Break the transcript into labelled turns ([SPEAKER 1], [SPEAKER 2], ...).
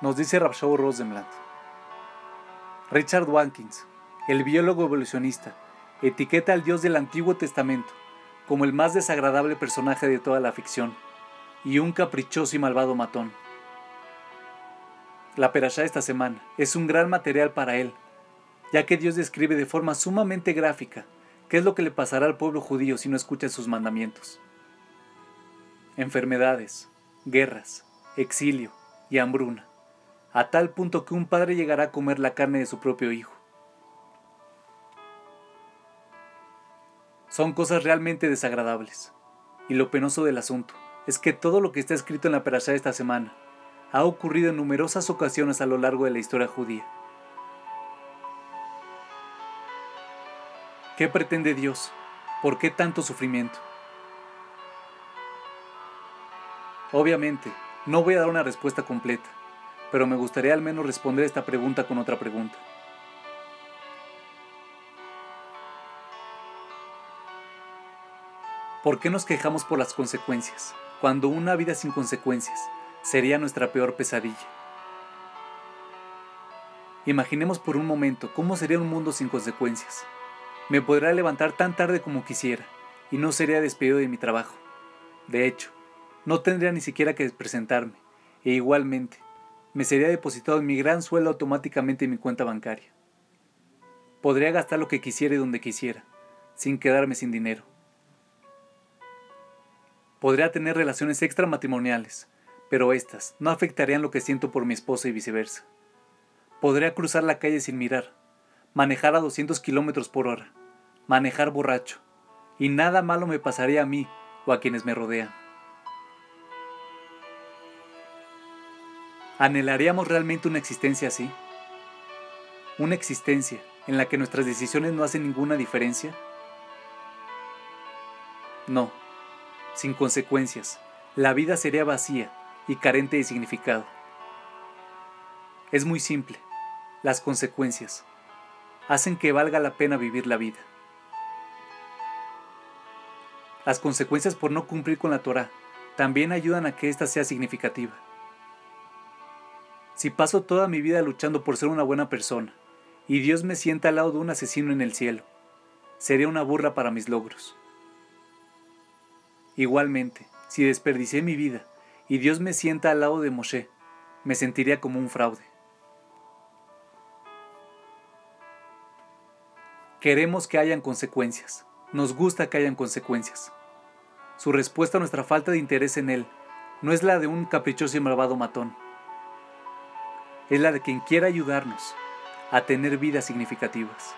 [SPEAKER 1] nos dice Rapshaw Rosenblatt. Richard Watkins, el biólogo evolucionista, etiqueta al Dios del Antiguo Testamento como el más desagradable personaje de toda la ficción y un caprichoso y malvado matón. La perashá esta semana es un gran material para él, ya que Dios describe de forma sumamente gráfica qué es lo que le pasará al pueblo judío si no escucha sus mandamientos. Enfermedades, guerras, exilio y hambruna, a tal punto que un padre llegará a comer la carne de su propio hijo. Son cosas realmente desagradables. Y lo penoso del asunto es que todo lo que está escrito en la perashá de esta semana ha ocurrido en numerosas ocasiones a lo largo de la historia judía. ¿Qué pretende Dios? ¿Por qué tanto sufrimiento? Obviamente, no voy a dar una respuesta completa, pero me gustaría al menos responder esta pregunta con otra pregunta. ¿Por qué nos quejamos por las consecuencias, cuando una vida sin consecuencias sería nuestra peor pesadilla? Imaginemos por un momento cómo sería un mundo sin consecuencias. Me podría levantar tan tarde como quisiera y no sería despedido de mi trabajo. De hecho, no tendría ni siquiera que presentarme e igualmente me sería depositado en mi gran sueldo automáticamente en mi cuenta bancaria. Podría gastar lo que quisiera y donde quisiera, sin quedarme sin dinero. Podría tener relaciones extramatrimoniales, pero estas no afectarían lo que siento por mi esposa y viceversa. Podría cruzar la calle sin mirar, manejar a 200 kilómetros por hora, manejar borracho, y nada malo me pasaría a mí o a quienes me rodean. ¿Anhelaríamos realmente una existencia así? ¿Una existencia en la que nuestras decisiones no hacen ninguna diferencia? No sin consecuencias, la vida sería vacía y carente de significado. Es muy simple. Las consecuencias hacen que valga la pena vivir la vida. Las consecuencias por no cumplir con la Torah también ayudan a que ésta sea significativa. Si paso toda mi vida luchando por ser una buena persona y Dios me sienta al lado de un asesino en el cielo, sería una burra para mis logros. Igualmente, si desperdicié mi vida y Dios me sienta al lado de Moshe, me sentiría como un fraude. Queremos que hayan consecuencias. Nos gusta que hayan consecuencias. Su respuesta a nuestra falta de interés en Él no es la de un caprichoso y malvado matón. Es la de quien quiera ayudarnos a tener vidas significativas.